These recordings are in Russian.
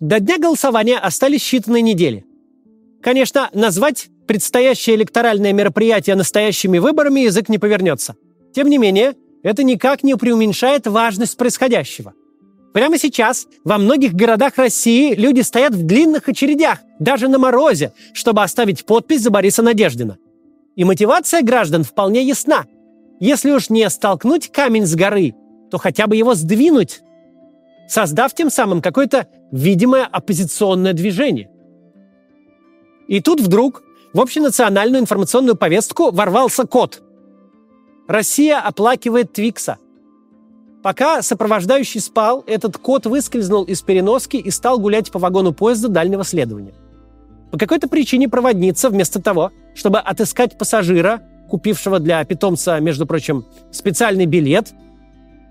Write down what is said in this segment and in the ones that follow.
До дня голосования остались считанные недели. Конечно, назвать предстоящее электоральное мероприятие настоящими выборами язык не повернется. Тем не менее, это никак не преуменьшает важность происходящего. Прямо сейчас во многих городах России люди стоят в длинных очередях, даже на морозе, чтобы оставить подпись за Бориса Надеждина. И мотивация граждан вполне ясна. Если уж не столкнуть камень с горы, то хотя бы его сдвинуть, создав тем самым какое-то видимое оппозиционное движение. И тут вдруг в общенациональную информационную повестку ворвался кот. Россия оплакивает Твикса. Пока сопровождающий спал, этот кот выскользнул из переноски и стал гулять по вагону поезда дальнего следования. По какой-то причине проводница, вместо того, чтобы отыскать пассажира, купившего для питомца, между прочим, специальный билет,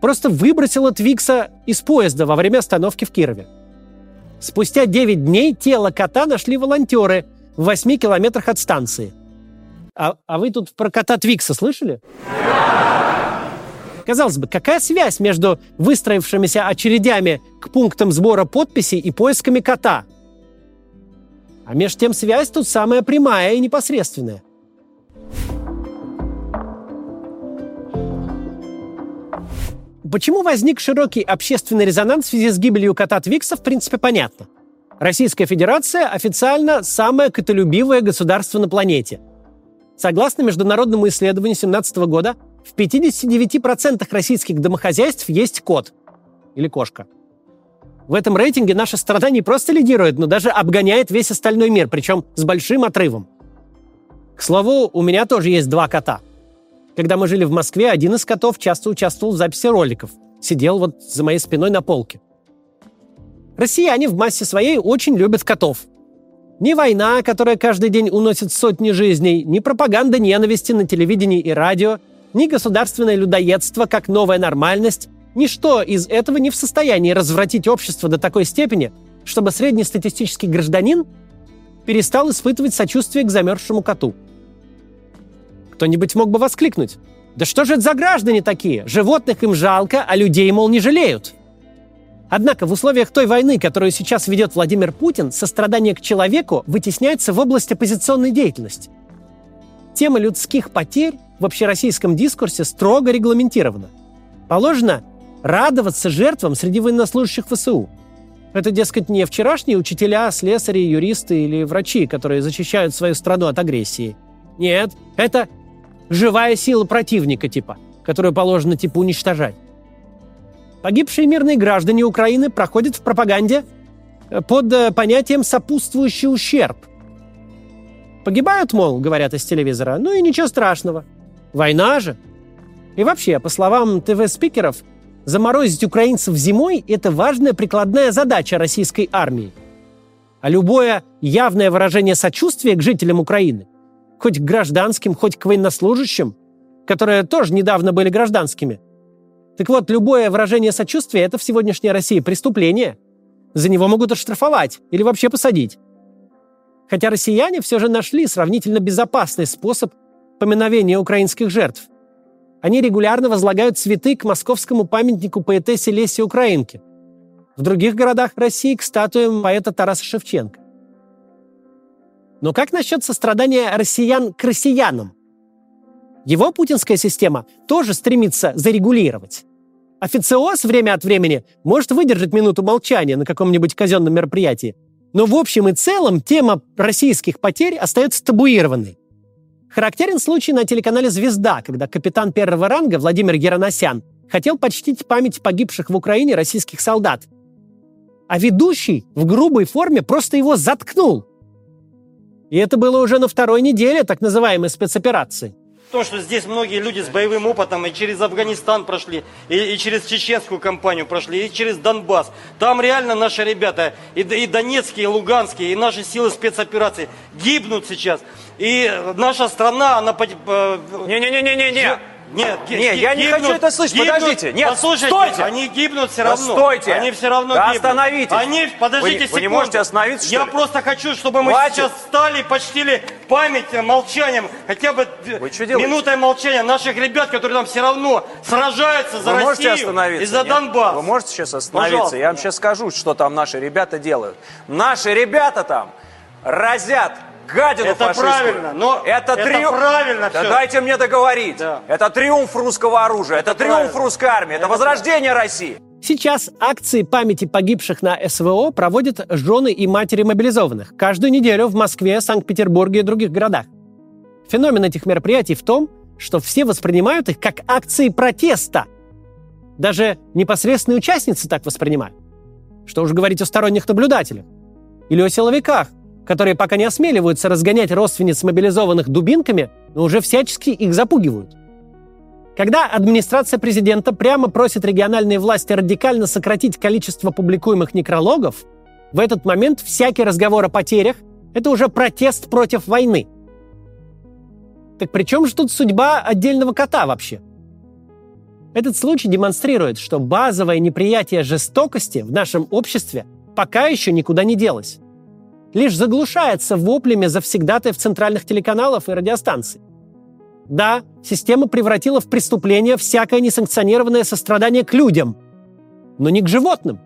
просто выбросила Твикса из поезда во время остановки в Кирове. Спустя 9 дней тело кота нашли волонтеры в 8 километрах от станции. А, а вы тут про кота Твикса слышали? Казалось бы, какая связь между выстроившимися очередями к пунктам сбора подписей и поисками кота? А между тем связь тут самая прямая и непосредственная. Почему возник широкий общественный резонанс в связи с гибелью кота Твикса, в принципе, понятно. Российская Федерация официально самое котолюбивое государство на планете. Согласно международному исследованию 2017 года, в 59% российских домохозяйств есть кот или кошка. В этом рейтинге наша страна не просто лидирует, но даже обгоняет весь остальной мир, причем с большим отрывом. К слову, у меня тоже есть два кота – когда мы жили в Москве, один из котов часто участвовал в записи роликов. Сидел вот за моей спиной на полке. Россияне в массе своей очень любят котов. Ни война, которая каждый день уносит сотни жизней, ни пропаганда ненависти на телевидении и радио, ни государственное людоедство как новая нормальность, ничто из этого не в состоянии развратить общество до такой степени, чтобы среднестатистический гражданин перестал испытывать сочувствие к замерзшему коту – кто-нибудь мог бы воскликнуть. Да что же это за граждане такие? Животных им жалко, а людей, мол, не жалеют. Однако в условиях той войны, которую сейчас ведет Владимир Путин, сострадание к человеку вытесняется в область оппозиционной деятельности. Тема людских потерь в общероссийском дискурсе строго регламентирована. Положено радоваться жертвам среди военнослужащих ВСУ. Это, дескать, не вчерашние учителя, слесари, юристы или врачи, которые защищают свою страну от агрессии. Нет, это живая сила противника, типа, которую положено, типа, уничтожать. Погибшие мирные граждане Украины проходят в пропаганде э, под э, понятием «сопутствующий ущерб». Погибают, мол, говорят из телевизора, ну и ничего страшного. Война же. И вообще, по словам ТВ-спикеров, заморозить украинцев зимой – это важная прикладная задача российской армии. А любое явное выражение сочувствия к жителям Украины – хоть к гражданским, хоть к военнослужащим, которые тоже недавно были гражданскими. Так вот, любое выражение сочувствия – это в сегодняшней России преступление. За него могут оштрафовать или вообще посадить. Хотя россияне все же нашли сравнительно безопасный способ поминовения украинских жертв. Они регулярно возлагают цветы к московскому памятнику поэтессе Лесе Украинке. В других городах России к статуям поэта Тараса Шевченко. Но как насчет сострадания россиян к россиянам? Его путинская система тоже стремится зарегулировать. Официоз время от времени может выдержать минуту молчания на каком-нибудь казенном мероприятии, но в общем и целом тема российских потерь остается табуированной. Характерен случай на телеканале «Звезда», когда капитан первого ранга Владимир Героносян хотел почтить память погибших в Украине российских солдат. А ведущий в грубой форме просто его заткнул. И это было уже на второй неделе так называемой спецоперации. То, что здесь многие люди с боевым опытом и через Афганистан прошли, и, и через чеченскую кампанию прошли, и через Донбасс. Там реально наши ребята, и, и донецкие, и луганские, и наши силы спецоперации гибнут сейчас. И наша страна, она... Не-не-не-не-не! Нет, Нет, ги- я не гибнут- хочу это слышать. гибнут. Подождите. Нет, Послушайте, стойте. они гибнут все Да равно. стойте. Они все равно Да гибнут. остановитесь. Они, подождите Вы не- вы не секунду. можете остановиться, Я ли? просто хочу, чтобы мы Хватит. сейчас встали и почтили память э, молчанием, хотя бы делаете? минутой молчания наших ребят, которые там все равно сражаются за Вы Россию и за нет? Донбасс. Вы можете сейчас остановиться? Пожалуйста. Я вам сейчас скажу, что там наши ребята делают. Наши ребята там разят гадину Это фашистскую. правильно, но это, это триумф... правильно Да всё. дайте мне договорить. Да. Это триумф русского оружия, это, Это триумф правильно. русской армии, это, Это возрождение России. Сейчас акции памяти погибших на СВО проводят жены и матери мобилизованных каждую неделю в Москве, Санкт-Петербурге и других городах. Феномен этих мероприятий в том, что все воспринимают их как акции протеста. Даже непосредственные участницы так воспринимают. Что уж говорить о сторонних наблюдателях. Или о силовиках, которые пока не осмеливаются разгонять родственниц мобилизованных дубинками, но уже всячески их запугивают. Когда администрация президента прямо просит региональные власти радикально сократить количество публикуемых некрологов, в этот момент всякий разговор о потерях – это уже протест против войны. Так при чем же тут судьба отдельного кота вообще? Этот случай демонстрирует, что базовое неприятие жестокости в нашем обществе пока еще никуда не делось. Лишь заглушается воплями завсегдатаев центральных телеканалов и радиостанций. Да, система превратила в преступление всякое несанкционированное сострадание к людям, но не к животным.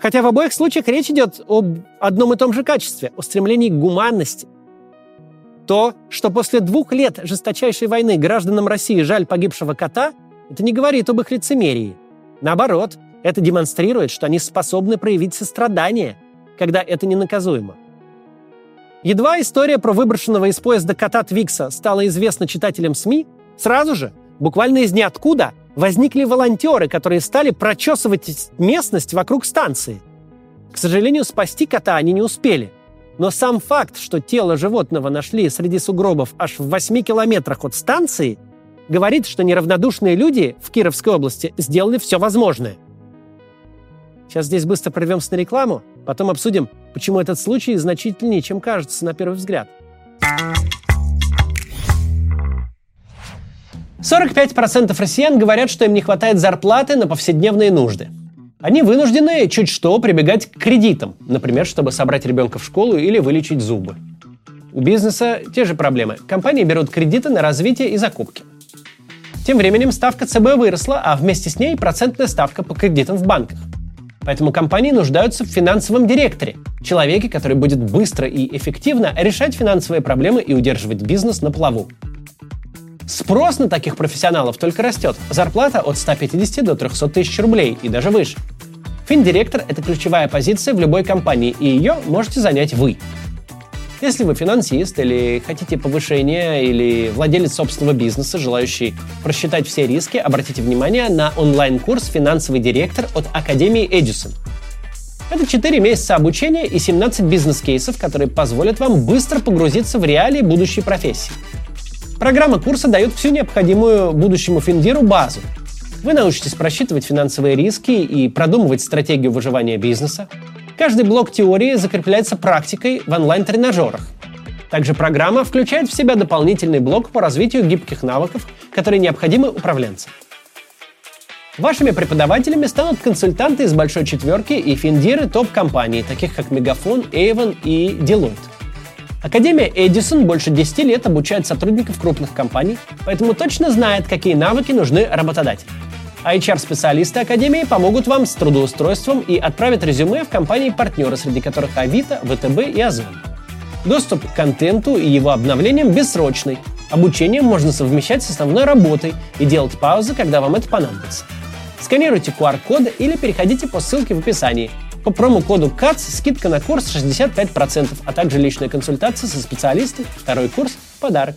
Хотя в обоих случаях речь идет об одном и том же качестве, о стремлении к гуманности. То, что после двух лет жесточайшей войны гражданам России жаль погибшего кота, это не говорит об их лицемерии. Наоборот, это демонстрирует, что они способны проявить сострадание, когда это ненаказуемо. Едва история про выброшенного из поезда кота Твикса стала известна читателям СМИ, сразу же, буквально из ниоткуда, возникли волонтеры, которые стали прочесывать местность вокруг станции. К сожалению, спасти кота они не успели. Но сам факт, что тело животного нашли среди сугробов аж в 8 километрах от станции, говорит, что неравнодушные люди в Кировской области сделали все возможное. Сейчас здесь быстро прервемся на рекламу, потом обсудим, почему этот случай значительнее, чем кажется на первый взгляд. 45% россиян говорят, что им не хватает зарплаты на повседневные нужды. Они вынуждены чуть что прибегать к кредитам, например, чтобы собрать ребенка в школу или вылечить зубы. У бизнеса те же проблемы. Компании берут кредиты на развитие и закупки. Тем временем ставка ЦБ выросла, а вместе с ней процентная ставка по кредитам в банках. Поэтому компании нуждаются в финансовом директоре, человеке, который будет быстро и эффективно решать финансовые проблемы и удерживать бизнес на плаву. Спрос на таких профессионалов только растет. Зарплата от 150 до 300 тысяч рублей и даже выше. Финдиректор – это ключевая позиция в любой компании, и ее можете занять вы. Если вы финансист или хотите повышения, или владелец собственного бизнеса, желающий просчитать все риски, обратите внимание на онлайн-курс «Финансовый директор» от Академии Эдисон. Это 4 месяца обучения и 17 бизнес-кейсов, которые позволят вам быстро погрузиться в реалии будущей профессии. Программа курса дает всю необходимую будущему финдиру базу. Вы научитесь просчитывать финансовые риски и продумывать стратегию выживания бизнеса. Каждый блок теории закрепляется практикой в онлайн-тренажерах. Также программа включает в себя дополнительный блок по развитию гибких навыков, которые необходимы управленцам. Вашими преподавателями станут консультанты из большой четверки и финдиры топ-компаний, таких как Мегафон, Avon и Deloitte. Академия Эдисон больше 10 лет обучает сотрудников крупных компаний, поэтому точно знает, какие навыки нужны работодателю. HR-специалисты Академии помогут вам с трудоустройством и отправят резюме в компании-партнеры, среди которых Авито, ВТБ и Озон. Доступ к контенту и его обновлениям бессрочный. Обучение можно совмещать с основной работой и делать паузы, когда вам это понадобится. Сканируйте QR-коды или переходите по ссылке в описании. По промокоду КАЦ скидка на курс 65%, а также личная консультация со специалистом, второй курс подарок.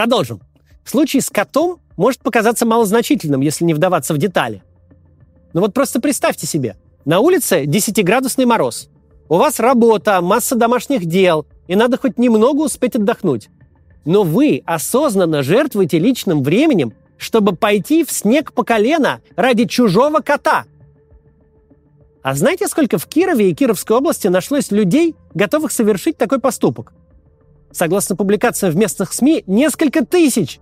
Продолжим. Случай с котом может показаться малозначительным, если не вдаваться в детали. Но вот просто представьте себе, на улице 10-градусный мороз. У вас работа, масса домашних дел, и надо хоть немного успеть отдохнуть. Но вы осознанно жертвуете личным временем, чтобы пойти в снег по колено ради чужого кота. А знаете, сколько в Кирове и Кировской области нашлось людей, готовых совершить такой поступок? Согласно публикациям в местных СМИ, несколько тысяч.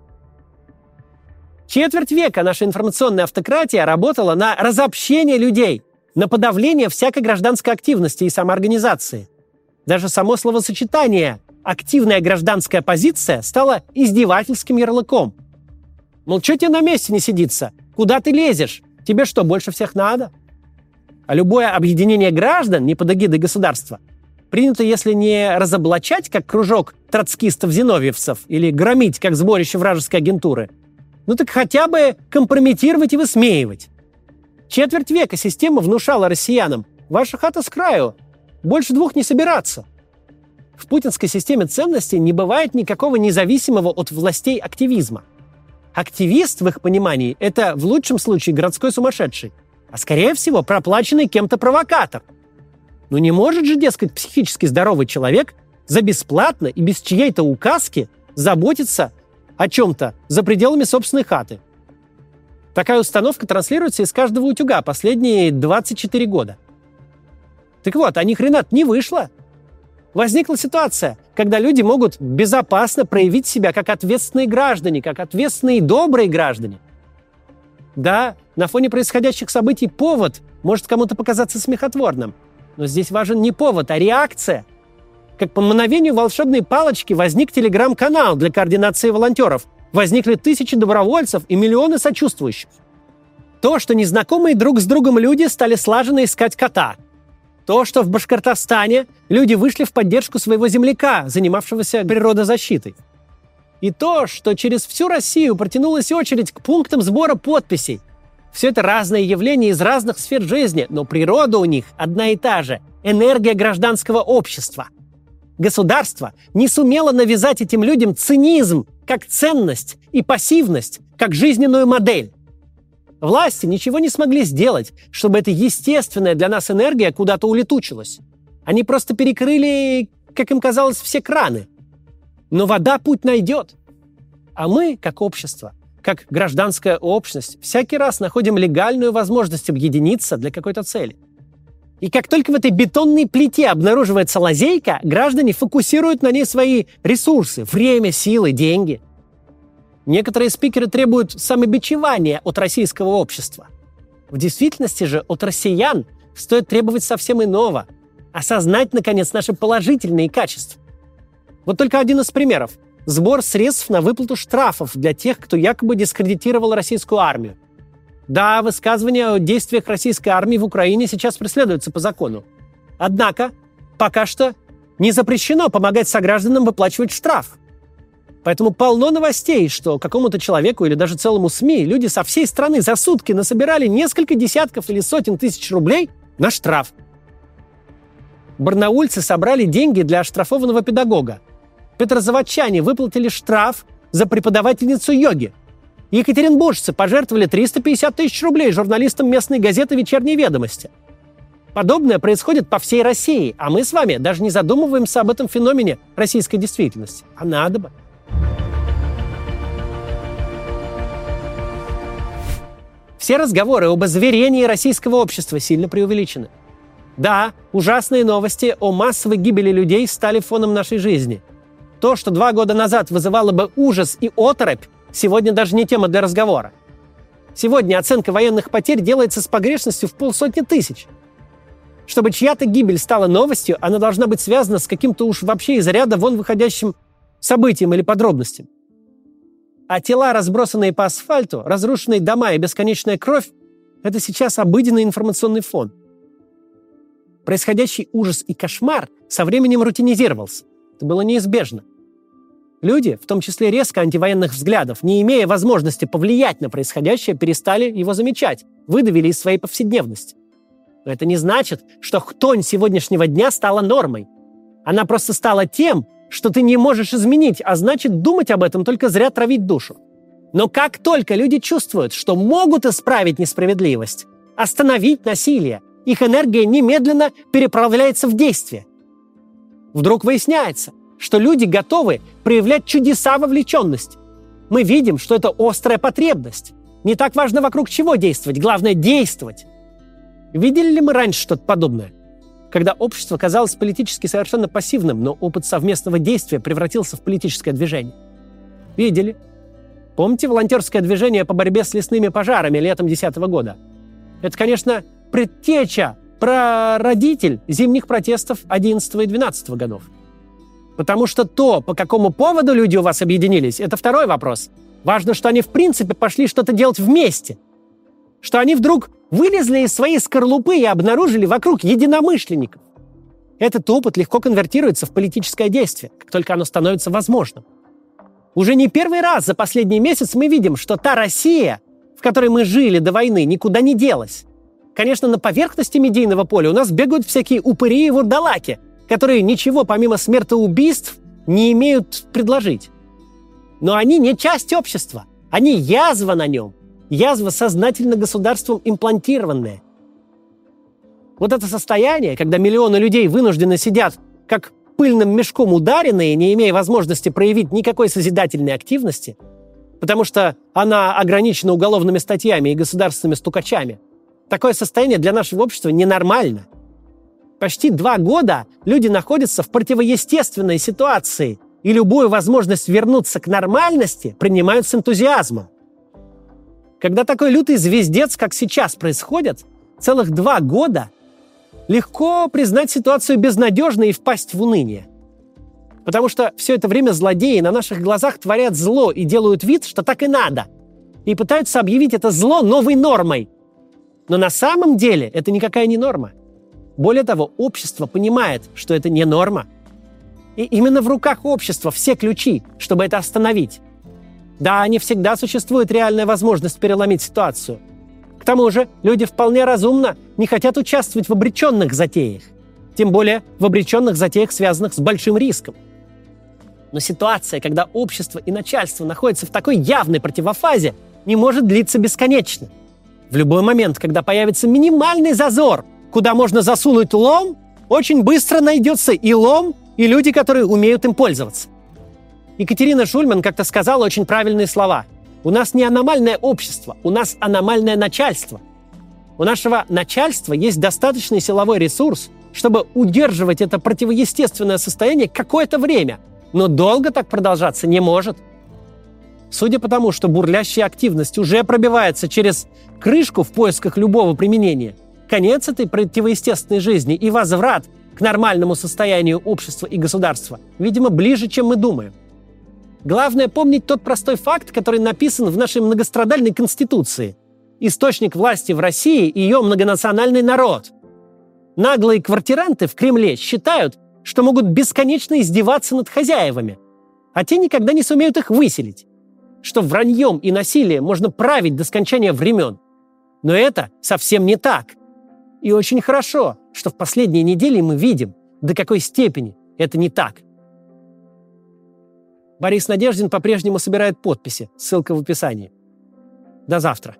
Четверть века наша информационная автократия работала на разобщение людей, на подавление всякой гражданской активности и самоорганизации. Даже само словосочетание «активная гражданская позиция» стало издевательским ярлыком. Мол, что тебе на месте не сидится? Куда ты лезешь? Тебе что, больше всех надо? А любое объединение граждан не под эгидой государства принято, если не разоблачать, как кружок троцкистов-зиновьевцев, или громить, как сборище вражеской агентуры, ну так хотя бы компрометировать и высмеивать. Четверть века система внушала россиянам «Ваша хата с краю, больше двух не собираться». В путинской системе ценностей не бывает никакого независимого от властей активизма. Активист, в их понимании, это в лучшем случае городской сумасшедший – а скорее всего проплаченный кем-то провокатор. Ну не может же, дескать, психически здоровый человек за бесплатно и без чьей-то указки заботиться о чем-то за пределами собственной хаты. Такая установка транслируется из каждого утюга последние 24 года. Так вот, а ни хрена не вышло. Возникла ситуация, когда люди могут безопасно проявить себя как ответственные граждане, как ответственные и добрые граждане. Да, на фоне происходящих событий повод может кому-то показаться смехотворным. Но здесь важен не повод, а реакция. Как по мановению волшебной палочки возник телеграм-канал для координации волонтеров. Возникли тысячи добровольцев и миллионы сочувствующих. То, что незнакомые друг с другом люди стали слаженно искать кота. То, что в Башкортостане люди вышли в поддержку своего земляка, занимавшегося природозащитой. И то, что через всю Россию протянулась очередь к пунктам сбора подписей. Все это разные явления из разных сфер жизни, но природа у них одна и та же – энергия гражданского общества. Государство не сумело навязать этим людям цинизм как ценность и пассивность как жизненную модель. Власти ничего не смогли сделать, чтобы эта естественная для нас энергия куда-то улетучилась. Они просто перекрыли, как им казалось, все краны – но вода путь найдет. А мы, как общество, как гражданская общность, всякий раз находим легальную возможность объединиться для какой-то цели. И как только в этой бетонной плите обнаруживается лазейка, граждане фокусируют на ней свои ресурсы – время, силы, деньги. Некоторые спикеры требуют самобичевания от российского общества. В действительности же от россиян стоит требовать совсем иного – осознать, наконец, наши положительные качества. Вот только один из примеров. Сбор средств на выплату штрафов для тех, кто якобы дискредитировал российскую армию. Да, высказывания о действиях российской армии в Украине сейчас преследуются по закону. Однако, пока что не запрещено помогать согражданам выплачивать штраф. Поэтому полно новостей, что какому-то человеку или даже целому СМИ люди со всей страны за сутки насобирали несколько десятков или сотен тысяч рублей на штраф. Барнаульцы собрали деньги для оштрафованного педагога. Петрозаводчане выплатили штраф за преподавательницу йоги. Екатеринбуржцы пожертвовали 350 тысяч рублей журналистам местной газеты «Вечерние ведомости». Подобное происходит по всей России, а мы с вами даже не задумываемся об этом феномене российской действительности. А надо бы. Все разговоры об озверении российского общества сильно преувеличены. Да, ужасные новости о массовой гибели людей стали фоном нашей жизни – то, что два года назад вызывало бы ужас и оторопь, сегодня даже не тема для разговора. Сегодня оценка военных потерь делается с погрешностью в полсотни тысяч. Чтобы чья-то гибель стала новостью, она должна быть связана с каким-то уж вообще из ряда вон выходящим событием или подробностям. А тела, разбросанные по асфальту, разрушенные дома и бесконечная кровь – это сейчас обыденный информационный фон. Происходящий ужас и кошмар со временем рутинизировался. Это было неизбежно. Люди, в том числе резко антивоенных взглядов, не имея возможности повлиять на происходящее, перестали его замечать, выдавили из своей повседневности. Но это не значит, что хтонь сегодняшнего дня стала нормой. Она просто стала тем, что ты не можешь изменить, а значит, думать об этом только зря травить душу. Но как только люди чувствуют, что могут исправить несправедливость, остановить насилие, их энергия немедленно переправляется в действие. Вдруг выясняется, что люди готовы проявлять чудеса вовлеченности. Мы видим, что это острая потребность. Не так важно, вокруг чего действовать, главное – действовать. Видели ли мы раньше что-то подобное? когда общество казалось политически совершенно пассивным, но опыт совместного действия превратился в политическое движение. Видели? Помните волонтерское движение по борьбе с лесными пожарами летом 2010 года? Это, конечно, предтеча, прародитель зимних протестов 11 и 12 годов. Потому что то, по какому поводу люди у вас объединились, это второй вопрос. Важно, что они в принципе пошли что-то делать вместе. Что они вдруг вылезли из своей скорлупы и обнаружили вокруг единомышленников. Этот опыт легко конвертируется в политическое действие, как только оно становится возможным. Уже не первый раз за последний месяц мы видим, что та Россия, в которой мы жили до войны, никуда не делась. Конечно, на поверхности медийного поля у нас бегают всякие упыри и вурдалаки, которые ничего помимо смертоубийств не имеют предложить. Но они не часть общества. Они язва на нем. Язва сознательно государством имплантированная. Вот это состояние, когда миллионы людей вынуждены сидят как пыльным мешком ударенные, не имея возможности проявить никакой созидательной активности, потому что она ограничена уголовными статьями и государственными стукачами, такое состояние для нашего общества ненормально. Почти два года люди находятся в противоестественной ситуации, и любую возможность вернуться к нормальности принимают с энтузиазмом. Когда такой лютый звездец, как сейчас происходит, целых два года легко признать ситуацию безнадежной и впасть в уныние. Потому что все это время злодеи на наших глазах творят зло и делают вид, что так и надо. И пытаются объявить это зло новой нормой. Но на самом деле это никакая не норма. Более того, общество понимает, что это не норма. И именно в руках общества все ключи, чтобы это остановить. Да, не всегда существует реальная возможность переломить ситуацию – тому же люди вполне разумно не хотят участвовать в обреченных затеях, тем более в обреченных затеях, связанных с большим риском. Но ситуация, когда общество и начальство находятся в такой явной противофазе, не может длиться бесконечно. В любой момент, когда появится минимальный зазор, куда можно засунуть лом, очень быстро найдется и лом, и люди, которые умеют им пользоваться. Екатерина Шульман как-то сказала очень правильные слова – у нас не аномальное общество, у нас аномальное начальство. У нашего начальства есть достаточный силовой ресурс, чтобы удерживать это противоестественное состояние какое-то время, но долго так продолжаться не может. Судя по тому, что бурлящая активность уже пробивается через крышку в поисках любого применения, конец этой противоестественной жизни и возврат к нормальному состоянию общества и государства, видимо, ближе, чем мы думаем. Главное помнить тот простой факт, который написан в нашей многострадальной Конституции. Источник власти в России – ее многонациональный народ. Наглые квартиранты в Кремле считают, что могут бесконечно издеваться над хозяевами, а те никогда не сумеют их выселить. Что враньем и насилием можно править до скончания времен. Но это совсем не так. И очень хорошо, что в последние недели мы видим, до какой степени это не так. Борис Надеждин по-прежнему собирает подписи. Ссылка в описании. До завтра.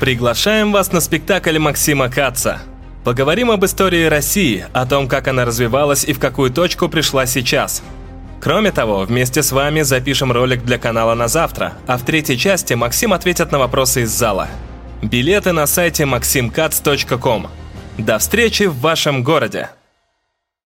Приглашаем вас на спектакль Максима Каца. Поговорим об истории России, о том, как она развивалась и в какую точку пришла сейчас – Кроме того, вместе с вами запишем ролик для канала на завтра, а в третьей части Максим ответит на вопросы из зала. Билеты на сайте maximcats.com. До встречи в вашем городе!